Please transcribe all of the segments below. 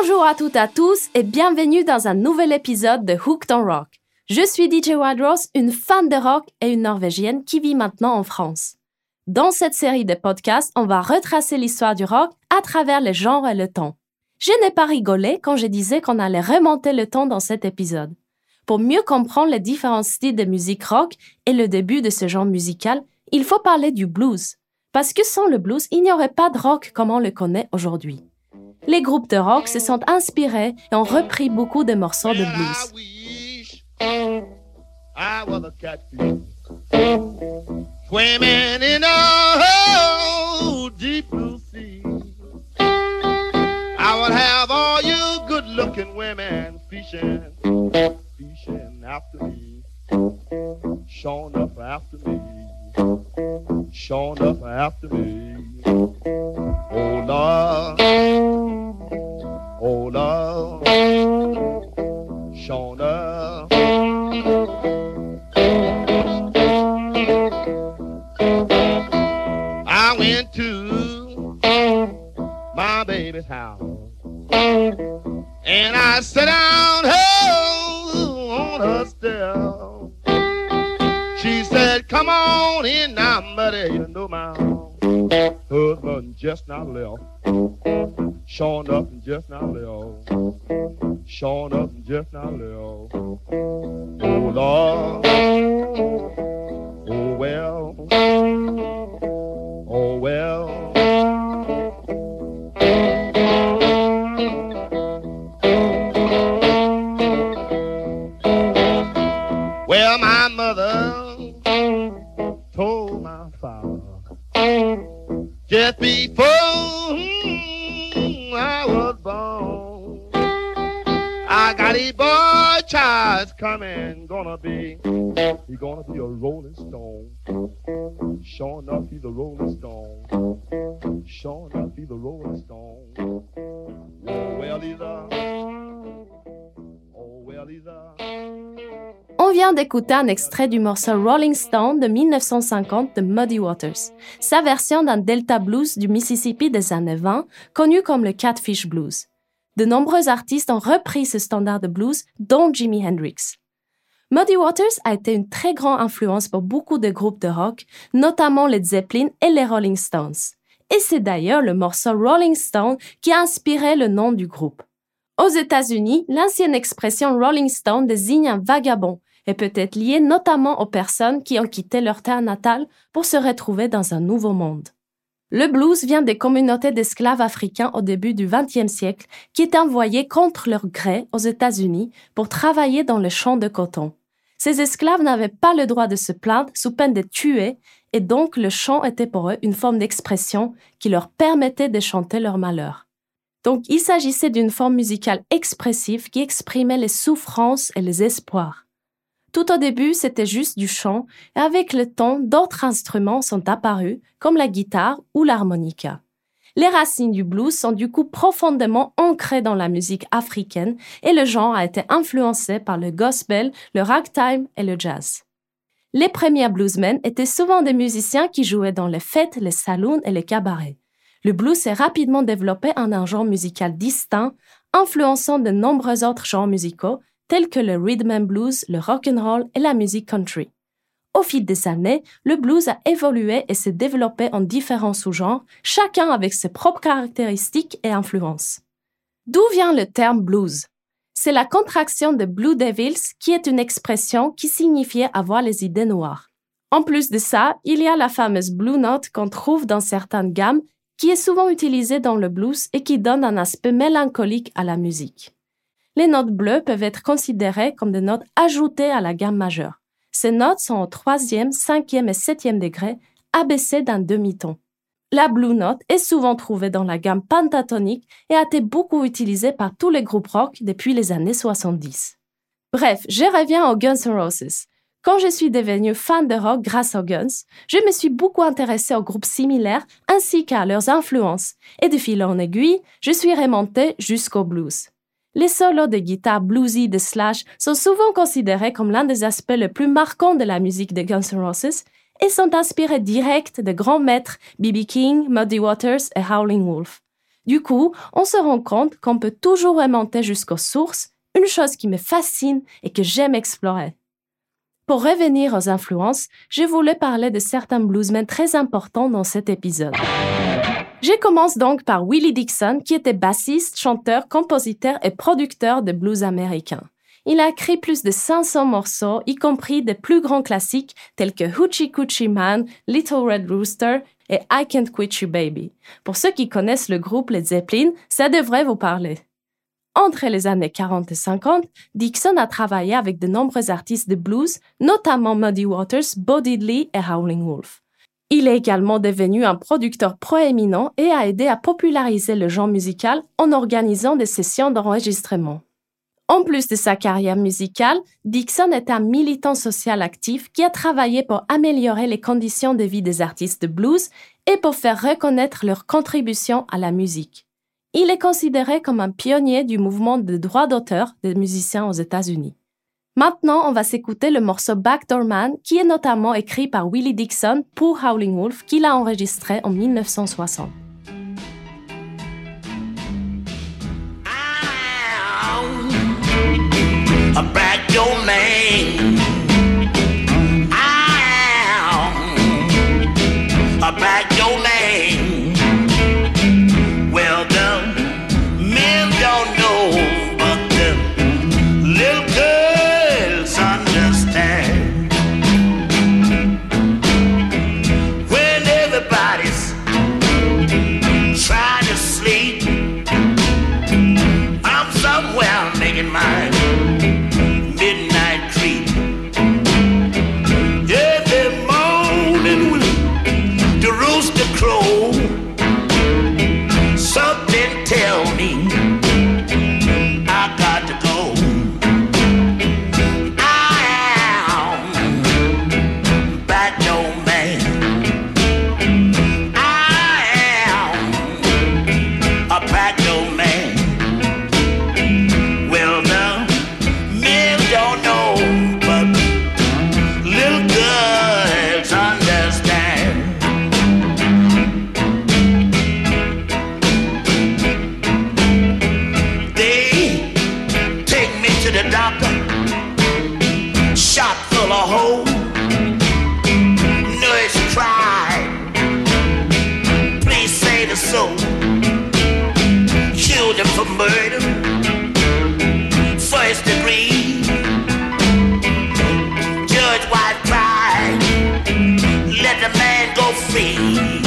Bonjour à toutes et à tous et bienvenue dans un nouvel épisode de Hooked on Rock. Je suis DJ Wadros, une fan de rock et une Norvégienne qui vit maintenant en France. Dans cette série de podcasts, on va retracer l'histoire du rock à travers les genres et le temps. Je n'ai pas rigolé quand je disais qu'on allait remonter le temps dans cet épisode. Pour mieux comprendre les différents styles de musique rock et le début de ce genre musical, il faut parler du blues. Parce que sans le blues, il n'y aurait pas de rock comme on le connaît aujourd'hui les groupes de rock se sont inspirés et ont repris beaucoup de morceaux de blues. I would have all you good looking women fishing, fishing after me, showing up after me, showing up after me. Oh Lord. Lord, Shona. I went to my baby's house and I sat down oh, on her step. She said, Come on in now, buddy, you know my husband just not left. Showing up and just not left. Showing up and just not left. Oh Lord. Oh well. Oh. Well, just before hmm, I was born, I got a boy child coming, gonna be, he gonna be a rolling stone. Sure enough, he's a rolling stone. Sure enough, he's a rolling stone. Well, he's a, On vient d'écouter un extrait du morceau Rolling Stone de 1950 de Muddy Waters, sa version d'un Delta Blues du Mississippi des années 20, connu comme le Catfish Blues. De nombreux artistes ont repris ce standard de blues, dont Jimi Hendrix. Muddy Waters a été une très grande influence pour beaucoup de groupes de rock, notamment les Zeppelin et les Rolling Stones. Et c'est d'ailleurs le morceau Rolling Stone qui a inspiré le nom du groupe. Aux États-Unis, l'ancienne expression Rolling Stone désigne un vagabond et peut être liée notamment aux personnes qui ont quitté leur terre natale pour se retrouver dans un nouveau monde. Le blues vient des communautés d'esclaves africains au début du XXe siècle qui étaient envoyés contre leur gré aux États-Unis pour travailler dans le champ de coton. Ces esclaves n'avaient pas le droit de se plaindre sous peine de tuer et donc le chant était pour eux une forme d'expression qui leur permettait de chanter leur malheur. Donc il s'agissait d'une forme musicale expressive qui exprimait les souffrances et les espoirs. Tout au début, c'était juste du chant, et avec le temps, d'autres instruments sont apparus, comme la guitare ou l'harmonica. Les racines du blues sont du coup profondément ancrées dans la musique africaine et le genre a été influencé par le gospel, le ragtime et le jazz. Les premiers bluesmen étaient souvent des musiciens qui jouaient dans les fêtes, les saloons et les cabarets. Le blues s'est rapidement développé en un genre musical distinct, influençant de nombreux autres genres musicaux tels que le rhythm and blues, le rock and roll et la musique country. Au fil des années, le blues a évolué et s'est développé en différents sous-genres, chacun avec ses propres caractéristiques et influences. D'où vient le terme blues? C'est la contraction de Blue Devils qui est une expression qui signifiait avoir les idées noires. En plus de ça, il y a la fameuse blue note qu'on trouve dans certaines gammes qui est souvent utilisée dans le blues et qui donne un aspect mélancolique à la musique. Les notes bleues peuvent être considérées comme des notes ajoutées à la gamme majeure. Ces notes sont au troisième, cinquième et septième degré, abaissées d'un demi-ton. La blue note est souvent trouvée dans la gamme pentatonique et a été beaucoup utilisée par tous les groupes rock depuis les années 70. Bref, je reviens aux Guns N' Roses. Quand je suis devenue fan de rock grâce aux Guns, je me suis beaucoup intéressée aux groupes similaires ainsi qu'à leurs influences, et de fil en aiguille, je suis remontée jusqu'au blues. Les solos de guitare bluesy de Slash sont souvent considérés comme l'un des aspects les plus marquants de la musique de Guns N' Roses et sont inspirés direct de grands maîtres B.B. King, Muddy Waters et Howling Wolf. Du coup, on se rend compte qu'on peut toujours remonter jusqu'aux sources, une chose qui me fascine et que j'aime explorer. Pour revenir aux influences, je voulais parler de certains bluesmen très importants dans cet épisode. Je commence donc par Willie Dixon, qui était bassiste, chanteur, compositeur et producteur de blues américain. Il a écrit plus de 500 morceaux, y compris des plus grands classiques tels que Hoochie Coochie Man, Little Red Rooster et I Can't Quit You Baby. Pour ceux qui connaissent le groupe Led Zeppelin, ça devrait vous parler. Entre les années 40 et 50, Dixon a travaillé avec de nombreux artistes de blues, notamment Muddy Waters, Bo Diddley et Howling Wolf. Il est également devenu un producteur proéminent et a aidé à populariser le genre musical en organisant des sessions d'enregistrement. En plus de sa carrière musicale, Dixon est un militant social actif qui a travaillé pour améliorer les conditions de vie des artistes de blues et pour faire reconnaître leur contribution à la musique. Il est considéré comme un pionnier du mouvement de droit d'auteur des musiciens aux États-Unis. Maintenant, on va s'écouter le morceau Backdoor Man, qui est notamment écrit par Willie Dixon pour Howling Wolf, qu'il a enregistré en 1960. Free.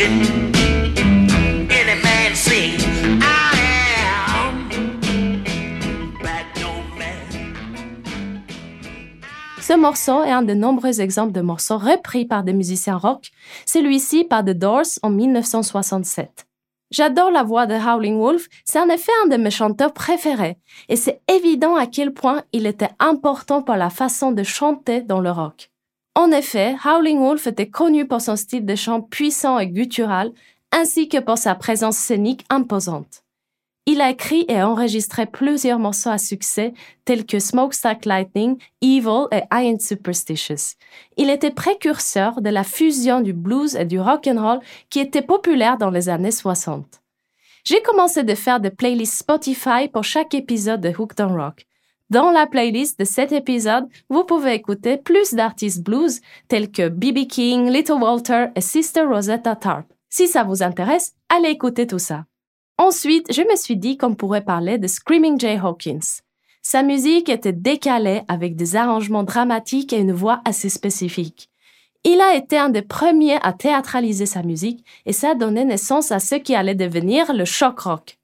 Ce morceau est un de nombreux exemples de morceaux repris par des musiciens rock, celui-ci par The Doors en 1967. J'adore la voix de Howling Wolf, c'est en effet un de mes chanteurs préférés, et c'est évident à quel point il était important pour la façon de chanter dans le rock. En effet, Howling Wolf était connu pour son style de chant puissant et guttural, ainsi que pour sa présence scénique imposante. Il a écrit et enregistré plusieurs morceaux à succès tels que Smokestack Lightning, Evil et I Ain't Superstitious. Il était précurseur de la fusion du blues et du rock and roll qui était populaire dans les années 60. J'ai commencé de faire des playlists Spotify pour chaque épisode de Hooked on Rock. Dans la playlist de cet épisode, vous pouvez écouter plus d'artistes blues tels que B.B. King, Little Walter et Sister Rosetta Tarp. Si ça vous intéresse, allez écouter tout ça. Ensuite, je me suis dit qu'on pourrait parler de Screaming Jay Hawkins. Sa musique était décalée avec des arrangements dramatiques et une voix assez spécifique. Il a été un des premiers à théâtraliser sa musique et ça a donné naissance à ce qui allait devenir le shock rock.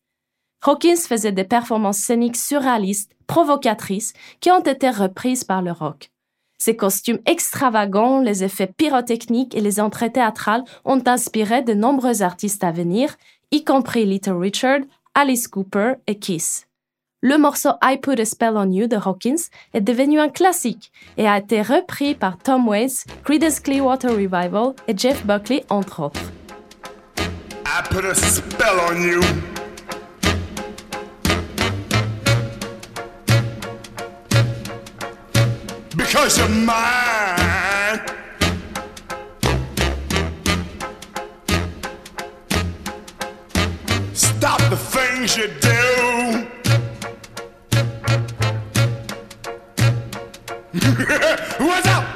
Hawkins faisait des performances scéniques surréalistes, provocatrices, qui ont été reprises par le rock. Ses costumes extravagants, les effets pyrotechniques et les entrées théâtrales ont inspiré de nombreux artistes à venir, y compris Little Richard, Alice Cooper et Kiss. Le morceau I Put a Spell on You de Hawkins est devenu un classique et a été repris par Tom Waits, Creedence Clearwater Revival et Jeff Buckley entre autres. Because you're mine. Stop the things you do. What's up?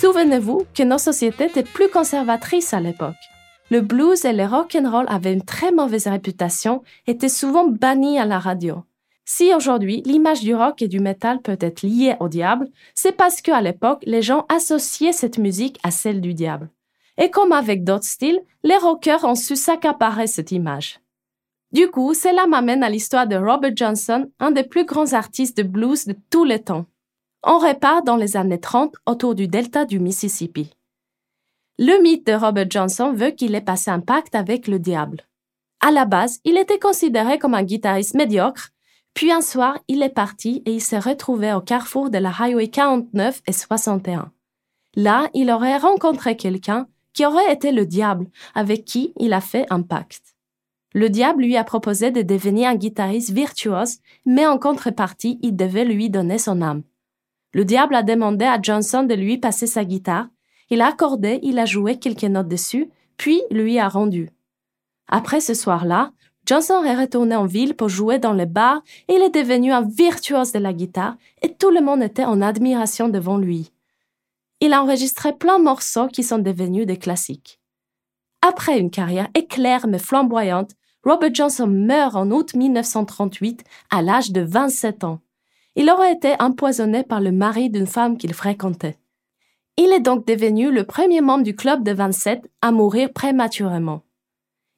Souvenez-vous que nos sociétés étaient plus conservatrices à l'époque. Le blues et le rock and roll avaient une très mauvaise réputation, étaient souvent bannis à la radio. Si aujourd'hui l'image du rock et du metal peut être liée au diable, c'est parce qu'à l'époque les gens associaient cette musique à celle du diable. Et comme avec d'autres styles, les rockers ont su s'accaparer cette image. Du coup, cela m'amène à l'histoire de Robert Johnson, un des plus grands artistes de blues de tous les temps. On repart dans les années 30 autour du delta du Mississippi. Le mythe de Robert Johnson veut qu'il ait passé un pacte avec le diable. À la base, il était considéré comme un guitariste médiocre, puis un soir, il est parti et il s'est retrouvé au carrefour de la Highway 49 et 61. Là, il aurait rencontré quelqu'un qui aurait été le diable, avec qui il a fait un pacte. Le diable lui a proposé de devenir un guitariste virtuose, mais en contrepartie, il devait lui donner son âme. Le diable a demandé à Johnson de lui passer sa guitare. Il a accordé, il a joué quelques notes dessus, puis lui a rendu. Après ce soir-là, Johnson est retourné en ville pour jouer dans les bars et il est devenu un virtuose de la guitare et tout le monde était en admiration devant lui. Il a enregistré plein de morceaux qui sont devenus des classiques. Après une carrière éclair mais flamboyante, Robert Johnson meurt en août 1938 à l'âge de 27 ans. Il aurait été empoisonné par le mari d'une femme qu'il fréquentait. Il est donc devenu le premier membre du club de 27 à mourir prématurément.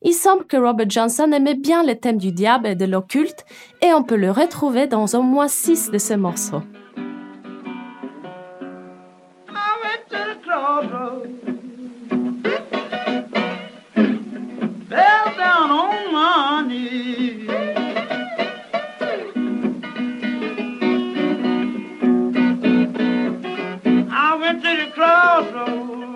Il semble que Robert Johnson aimait bien les thèmes du diable et de l'occulte et on peut le retrouver dans au moins six de ses morceaux. Senhor.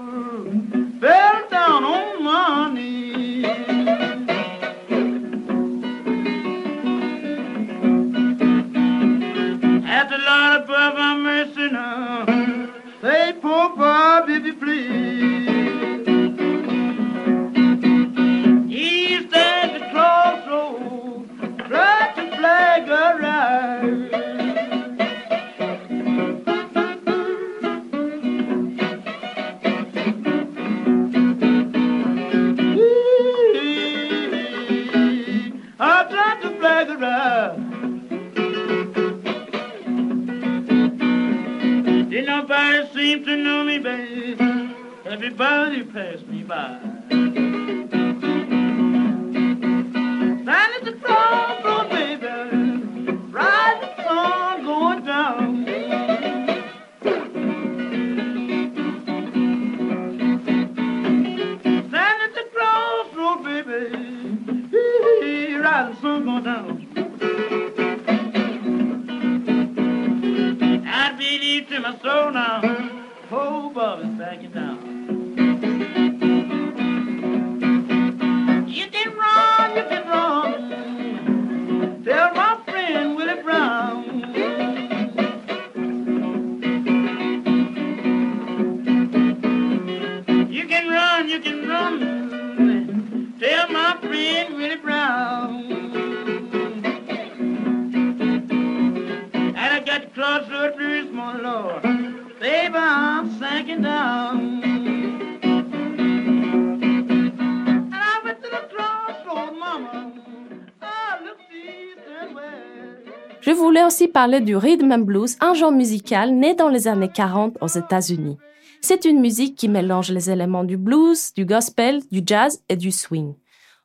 Je voulais aussi parler du rhythm and blues, un genre musical né dans les années 40 aux États-Unis. C'est une musique qui mélange les éléments du blues, du gospel, du jazz et du swing.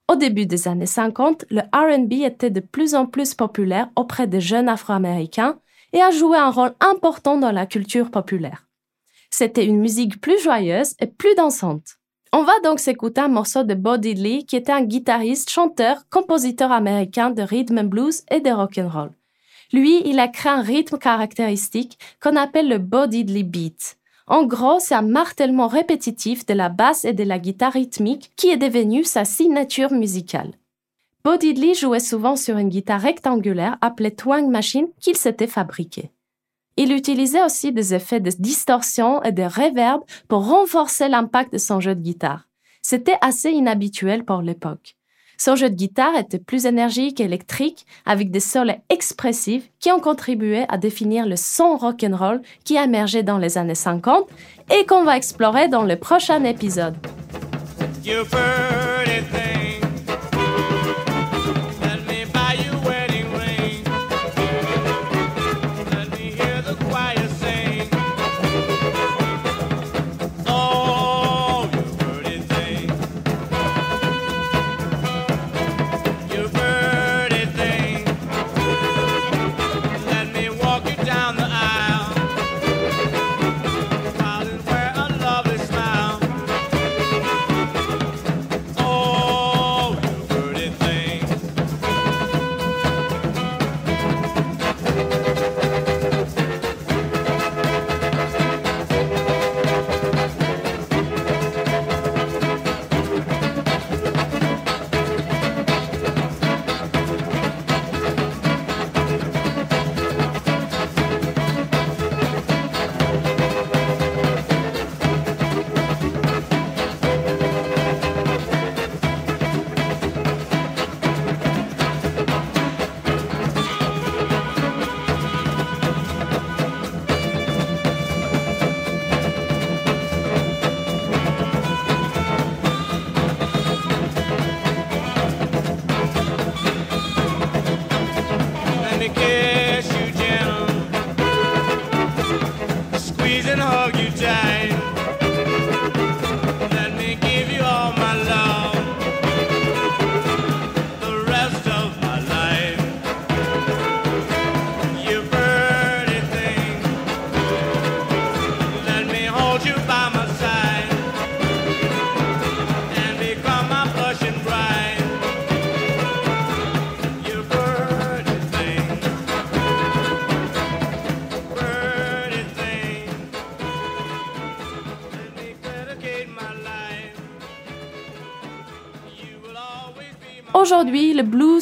Au début des années 50, le RB était de plus en plus populaire auprès des jeunes Afro-Américains et a joué un rôle important dans la culture populaire. C'était une musique plus joyeuse et plus dansante. On va donc s'écouter un morceau de Bo Diddley qui était un guitariste, chanteur, compositeur américain de rhythm and blues et de rock and roll. Lui, il a créé un rythme caractéristique qu'on appelle le Bo Diddley beat. En gros, c'est un martèlement répétitif de la basse et de la guitare rythmique qui est devenu sa signature musicale. Bo Diddley jouait souvent sur une guitare rectangulaire appelée twang machine qu'il s'était fabriquée. Il utilisait aussi des effets de distorsion et de reverb pour renforcer l'impact de son jeu de guitare. C'était assez inhabituel pour l'époque. Son jeu de guitare était plus énergique et électrique, avec des sols expressifs qui ont contribué à définir le son rock'n'roll qui a émergé dans les années 50 et qu'on va explorer dans le prochain épisode.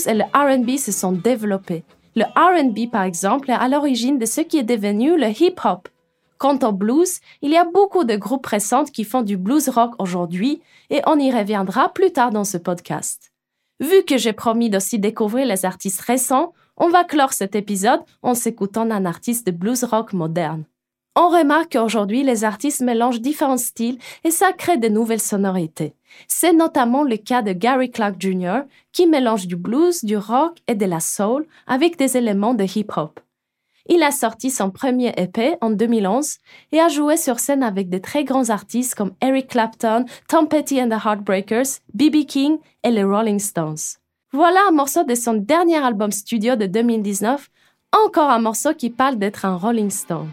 Et le RB se sont développés. Le RB, par exemple, est à l'origine de ce qui est devenu le hip-hop. Quant au blues, il y a beaucoup de groupes récents qui font du blues rock aujourd'hui et on y reviendra plus tard dans ce podcast. Vu que j'ai promis d'aussi découvrir les artistes récents, on va clore cet épisode en s'écoutant un artiste de blues rock moderne. On remarque qu'aujourd'hui, les artistes mélangent différents styles et ça crée de nouvelles sonorités. C'est notamment le cas de Gary Clark Jr., qui mélange du blues, du rock et de la soul avec des éléments de hip-hop. Il a sorti son premier EP en 2011 et a joué sur scène avec de très grands artistes comme Eric Clapton, Tom Petty and the Heartbreakers, B.B. King et les Rolling Stones. Voilà un morceau de son dernier album studio de 2019, encore un morceau qui parle d'être un Rolling Stone.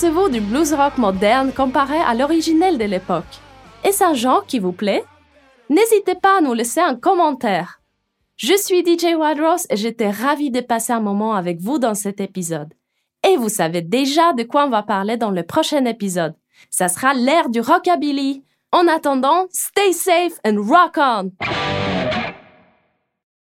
Pensez-vous du blues rock moderne comparé à l'originel de l'époque Est-ce un genre qui vous plaît N'hésitez pas à nous laisser un commentaire. Je suis DJ Wadros et j'étais ravie de passer un moment avec vous dans cet épisode. Et vous savez déjà de quoi on va parler dans le prochain épisode. Ça sera l'ère du rockabilly. En attendant, stay safe and rock on!